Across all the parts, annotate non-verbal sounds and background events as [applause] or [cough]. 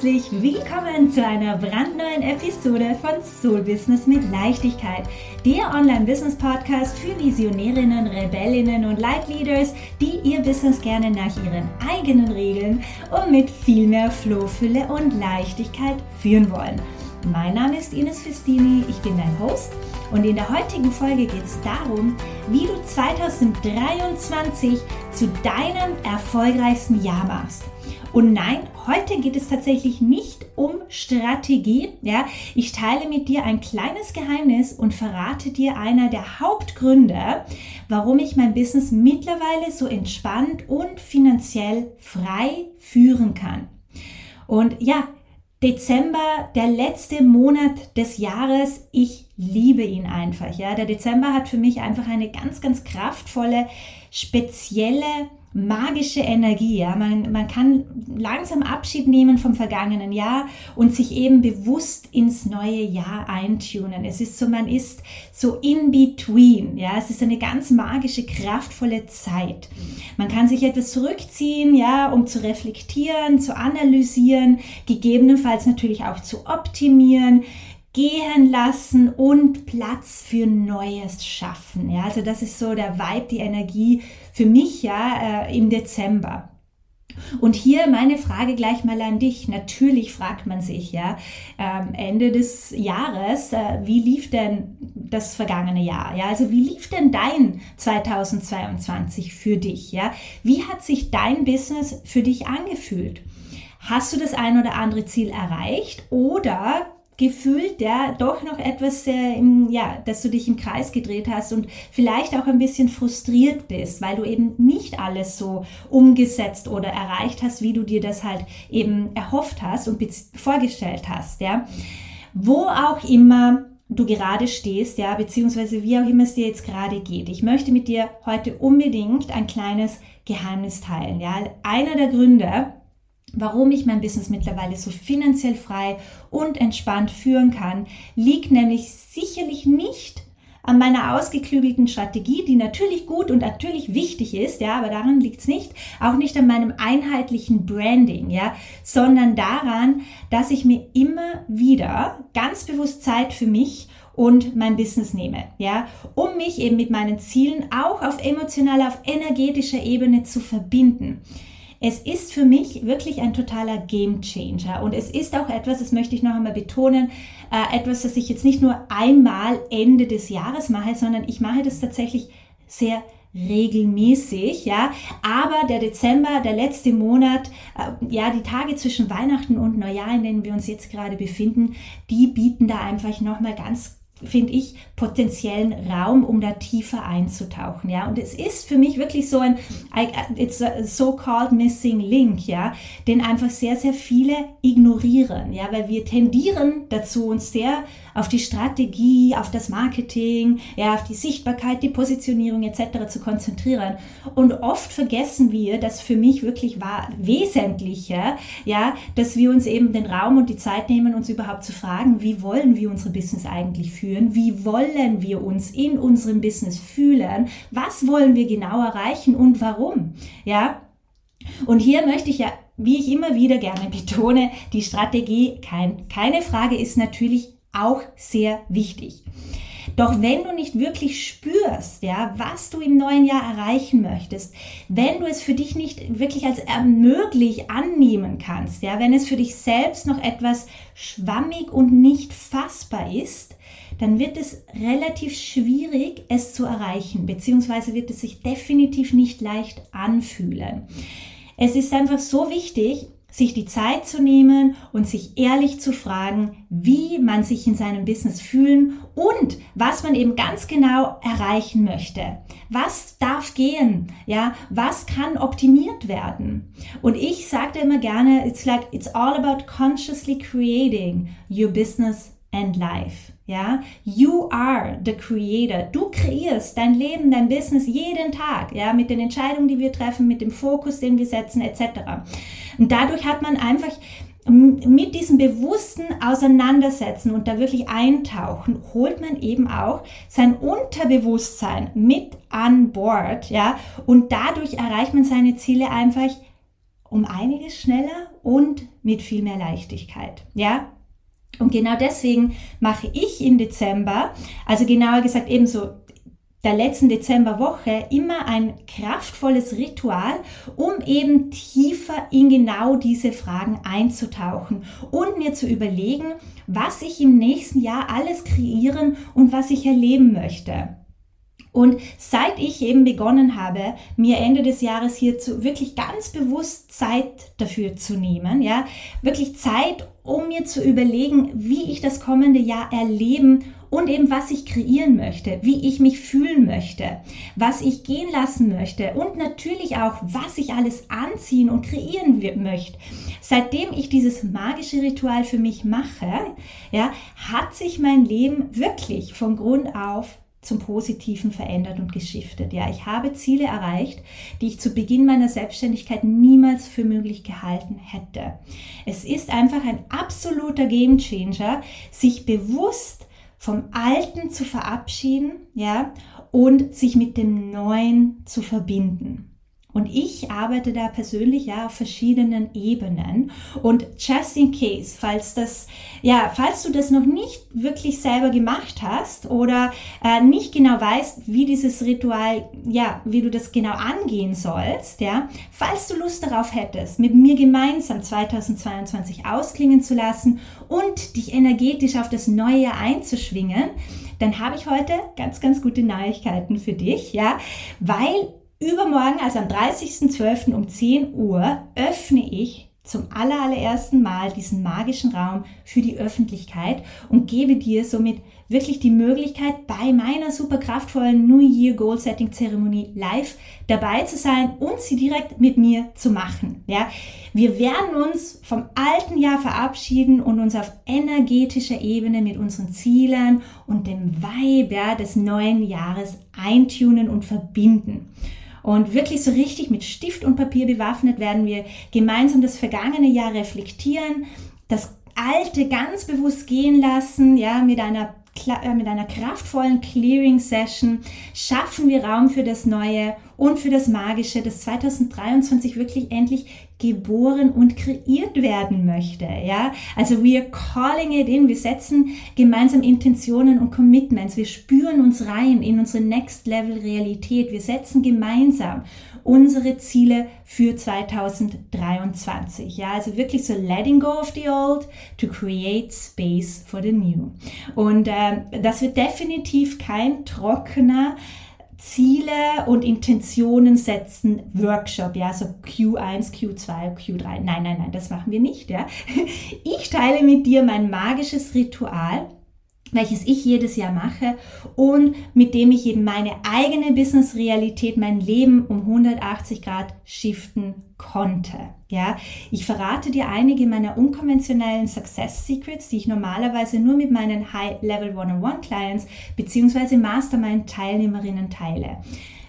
herzlich willkommen zu einer brandneuen Episode von Soul Business mit Leichtigkeit, der Online-Business-Podcast für Visionärinnen, Rebellinnen und Leitleaders, die ihr Business gerne nach ihren eigenen Regeln und mit viel mehr Flohfülle und Leichtigkeit führen wollen. Mein Name ist Ines Festini, ich bin dein Host und in der heutigen Folge geht es darum, wie du 2023 zu deinem erfolgreichsten Jahr machst. Und nein, heute geht es tatsächlich nicht um Strategie. Ja, ich teile mit dir ein kleines Geheimnis und verrate dir einer der Hauptgründe, warum ich mein Business mittlerweile so entspannt und finanziell frei führen kann. Und ja, Dezember, der letzte Monat des Jahres, ich liebe ihn einfach. Ja, der Dezember hat für mich einfach eine ganz, ganz kraftvolle, spezielle magische Energie. Ja? Man, man kann langsam Abschied nehmen vom vergangenen Jahr und sich eben bewusst ins neue Jahr eintunen. Es ist so, man ist so in between. Ja? Es ist eine ganz magische, kraftvolle Zeit. Man kann sich etwas zurückziehen, ja, um zu reflektieren, zu analysieren, gegebenenfalls natürlich auch zu optimieren gehen lassen und Platz für Neues schaffen. Ja, also das ist so der Vibe, die Energie für mich ja äh, im Dezember. Und hier meine Frage gleich mal an dich. Natürlich fragt man sich ja ähm, Ende des Jahres, äh, wie lief denn das vergangene Jahr? Ja, also wie lief denn dein 2022 für dich? Ja, wie hat sich dein Business für dich angefühlt? Hast du das ein oder andere Ziel erreicht oder gefühlt ja doch noch etwas, äh, im, ja, dass du dich im Kreis gedreht hast und vielleicht auch ein bisschen frustriert bist, weil du eben nicht alles so umgesetzt oder erreicht hast, wie du dir das halt eben erhofft hast und vorgestellt hast, ja. Wo auch immer du gerade stehst, ja, beziehungsweise wie auch immer es dir jetzt gerade geht. Ich möchte mit dir heute unbedingt ein kleines Geheimnis teilen, ja. Einer der Gründe, Warum ich mein Business mittlerweile so finanziell frei und entspannt führen kann, liegt nämlich sicherlich nicht an meiner ausgeklügelten Strategie, die natürlich gut und natürlich wichtig ist, ja, aber daran liegt es nicht, auch nicht an meinem einheitlichen Branding, ja, sondern daran, dass ich mir immer wieder ganz bewusst Zeit für mich und mein Business nehme, ja, um mich eben mit meinen Zielen auch auf emotionaler, auf energetischer Ebene zu verbinden. Es ist für mich wirklich ein totaler Game Changer und es ist auch etwas, das möchte ich noch einmal betonen, äh, etwas, das ich jetzt nicht nur einmal Ende des Jahres mache, sondern ich mache das tatsächlich sehr regelmäßig, ja. Aber der Dezember, der letzte Monat, äh, ja, die Tage zwischen Weihnachten und Neujahr, in denen wir uns jetzt gerade befinden, die bieten da einfach nochmal ganz finde ich, potenziellen Raum, um da tiefer einzutauchen, ja. Und es ist für mich wirklich so ein, so-called missing link, ja, den einfach sehr, sehr viele ignorieren, ja, weil wir tendieren dazu, uns sehr auf die Strategie, auf das Marketing, ja, auf die Sichtbarkeit, die Positionierung etc. zu konzentrieren. Und oft vergessen wir, dass für mich wirklich war wesentlicher, ja, dass wir uns eben den Raum und die Zeit nehmen, uns überhaupt zu fragen, wie wollen wir unsere Business eigentlich führen? Führen, wie wollen wir uns in unserem Business fühlen, was wollen wir genau erreichen und warum. Ja, und hier möchte ich ja, wie ich immer wieder gerne [laughs] betone, die Strategie, kein, keine Frage, ist natürlich auch sehr wichtig. Doch wenn du nicht wirklich spürst, ja, was du im neuen Jahr erreichen möchtest, wenn du es für dich nicht wirklich als möglich annehmen kannst, ja, wenn es für dich selbst noch etwas schwammig und nicht fassbar ist, dann wird es relativ schwierig, es zu erreichen, beziehungsweise wird es sich definitiv nicht leicht anfühlen. Es ist einfach so wichtig, sich die Zeit zu nehmen und sich ehrlich zu fragen, wie man sich in seinem Business fühlen und was man eben ganz genau erreichen möchte. Was darf gehen? Ja, was kann optimiert werden? Und ich sage immer gerne, it's like it's all about consciously creating your business and life. Ja, you are the creator. Du kreierst dein Leben, dein Business jeden Tag, ja, mit den Entscheidungen, die wir treffen, mit dem Fokus, den wir setzen, etc. Und dadurch hat man einfach mit diesem bewussten Auseinandersetzen und da wirklich eintauchen, holt man eben auch sein Unterbewusstsein mit an Bord, ja, und dadurch erreicht man seine Ziele einfach um einiges schneller und mit viel mehr Leichtigkeit. Ja, und genau deswegen mache ich im Dezember, also genauer gesagt ebenso der letzten Dezemberwoche immer ein kraftvolles Ritual, um eben tiefer in genau diese Fragen einzutauchen und mir zu überlegen, was ich im nächsten Jahr alles kreieren und was ich erleben möchte. Und seit ich eben begonnen habe, mir Ende des Jahres hier zu wirklich ganz bewusst Zeit dafür zu nehmen, ja, wirklich Zeit, um mir zu überlegen, wie ich das kommende Jahr erleben und eben was ich kreieren möchte, wie ich mich fühlen möchte, was ich gehen lassen möchte und natürlich auch, was ich alles anziehen und kreieren möchte. Seitdem ich dieses magische Ritual für mich mache, ja, hat sich mein Leben wirklich von Grund auf zum Positiven verändert und geschiftet. Ja, ich habe Ziele erreicht, die ich zu Beginn meiner Selbstständigkeit niemals für möglich gehalten hätte. Es ist einfach ein absoluter Gamechanger, sich bewusst vom Alten zu verabschieden, ja, und sich mit dem Neuen zu verbinden. Und ich arbeite da persönlich ja auf verschiedenen Ebenen. Und just in case, falls das, ja, falls du das noch nicht wirklich selber gemacht hast oder äh, nicht genau weißt, wie dieses Ritual, ja, wie du das genau angehen sollst, ja, falls du Lust darauf hättest, mit mir gemeinsam 2022 ausklingen zu lassen und dich energetisch auf das neue Jahr einzuschwingen, dann habe ich heute ganz, ganz gute Neuigkeiten für dich, ja, weil Übermorgen, also am 30.12. um 10 Uhr, öffne ich zum allerersten Mal diesen magischen Raum für die Öffentlichkeit und gebe dir somit wirklich die Möglichkeit, bei meiner super kraftvollen New Year Goal Setting Zeremonie live dabei zu sein und sie direkt mit mir zu machen. Ja, wir werden uns vom alten Jahr verabschieden und uns auf energetischer Ebene mit unseren Zielen und dem Vibe des neuen Jahres eintunen und verbinden. Und wirklich so richtig mit Stift und Papier bewaffnet werden wir gemeinsam das vergangene Jahr reflektieren, das Alte ganz bewusst gehen lassen, ja, mit einer mit einer kraftvollen Clearing-Session schaffen wir Raum für das Neue und für das Magische, das 2023 wirklich endlich geboren und kreiert werden möchte. Ja, also we calling it in. Wir setzen gemeinsam Intentionen und Commitments. Wir spüren uns rein in unsere Next Level Realität. Wir setzen gemeinsam unsere Ziele für 2023. Ja, also wirklich so letting go of the old to create space for the new. Und äh, das wird definitiv kein trockener Ziele und Intentionen setzen Workshop, ja, so Q1, Q2, Q3. Nein, nein, nein, das machen wir nicht, ja. [laughs] Ich teile mit dir mein magisches Ritual welches ich jedes Jahr mache und mit dem ich eben meine eigene Business-Realität, mein Leben um 180 Grad shiften konnte. Ja, ich verrate dir einige meiner unkonventionellen Success Secrets, die ich normalerweise nur mit meinen High-Level One-on-One-Clients bzw. Mastermind-Teilnehmerinnen teile.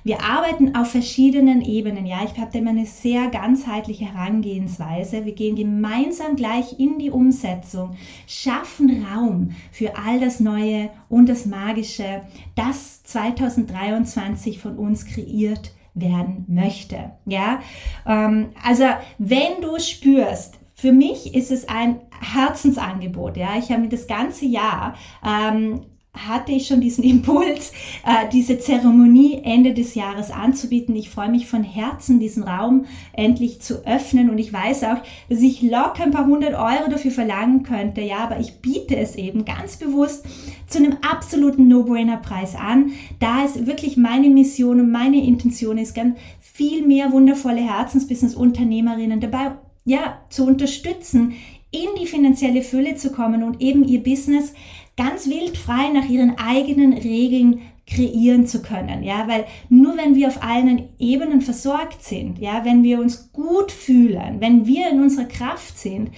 Wir arbeiten auf verschiedenen Ebenen. Ja, ich habe immer eine sehr ganzheitliche Herangehensweise. Wir gehen gemeinsam gleich in die Umsetzung, schaffen Raum für all das Neue und das Magische, das 2023 von uns kreiert werden möchte. Ja, ähm, also wenn du spürst, für mich ist es ein Herzensangebot. Ja, ich habe mir das ganze Jahr ähm, hatte ich schon diesen [laughs] Impuls, äh, diese Zeremonie Ende des Jahres anzubieten. Ich freue mich von Herzen, diesen Raum endlich zu öffnen. Und ich weiß auch, dass ich locker ein paar hundert Euro dafür verlangen könnte, ja, aber ich biete es eben ganz bewusst zu einem absoluten No-Brainer-Preis an, da es wirklich meine Mission und meine Intention ist, ganz viel mehr wundervolle Herzensbusiness-Unternehmerinnen dabei ja, zu unterstützen, in die finanzielle Fülle zu kommen und eben ihr Business ganz wild frei nach ihren eigenen Regeln kreieren zu können, ja, weil nur wenn wir auf allen Ebenen versorgt sind, ja, wenn wir uns gut fühlen, wenn wir in unserer Kraft sind,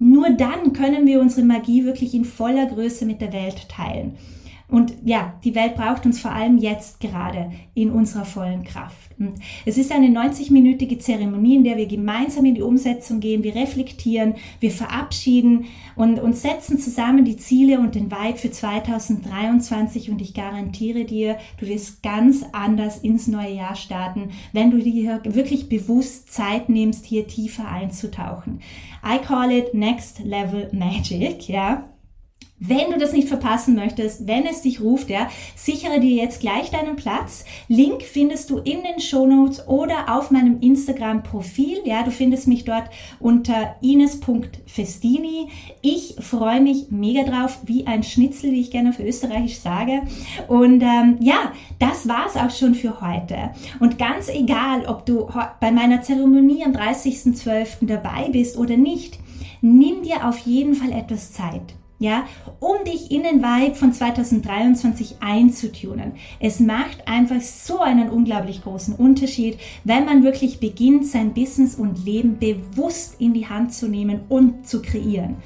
nur dann können wir unsere Magie wirklich in voller Größe mit der Welt teilen. Und ja, die Welt braucht uns vor allem jetzt gerade in unserer vollen Kraft. Und es ist eine 90-minütige Zeremonie, in der wir gemeinsam in die Umsetzung gehen. Wir reflektieren, wir verabschieden und, und setzen zusammen die Ziele und den Vibe für 2023. Und ich garantiere dir, du wirst ganz anders ins neue Jahr starten, wenn du dir wirklich bewusst Zeit nimmst, hier tiefer einzutauchen. I call it Next Level Magic, ja. Wenn du das nicht verpassen möchtest, wenn es dich ruft, ja, sichere dir jetzt gleich deinen Platz. Link findest du in den Show Notes oder auf meinem Instagram-Profil. Ja, du findest mich dort unter ines.festini. Ich freue mich mega drauf, wie ein Schnitzel, wie ich gerne auf Österreichisch sage. Und ähm, ja, das war's auch schon für heute. Und ganz egal, ob du bei meiner Zeremonie am 30.12. dabei bist oder nicht, nimm dir auf jeden Fall etwas Zeit ja, um dich in den Vibe von 2023 einzutunen. Es macht einfach so einen unglaublich großen Unterschied, wenn man wirklich beginnt, sein Business und Leben bewusst in die Hand zu nehmen und zu kreieren.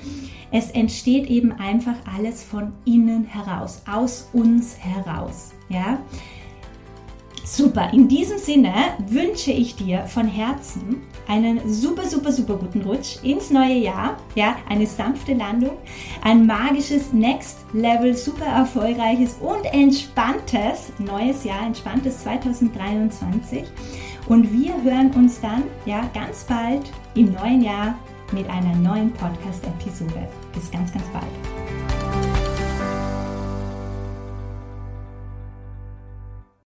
Es entsteht eben einfach alles von innen heraus, aus uns heraus, ja. Super, in diesem Sinne wünsche ich dir von Herzen einen super, super, super guten Rutsch ins neue Jahr. Ja, eine sanfte Landung, ein magisches Next Level, super erfolgreiches und entspanntes neues Jahr, entspanntes 2023. Und wir hören uns dann ja ganz bald im neuen Jahr mit einer neuen Podcast-Episode. Bis ganz, ganz bald.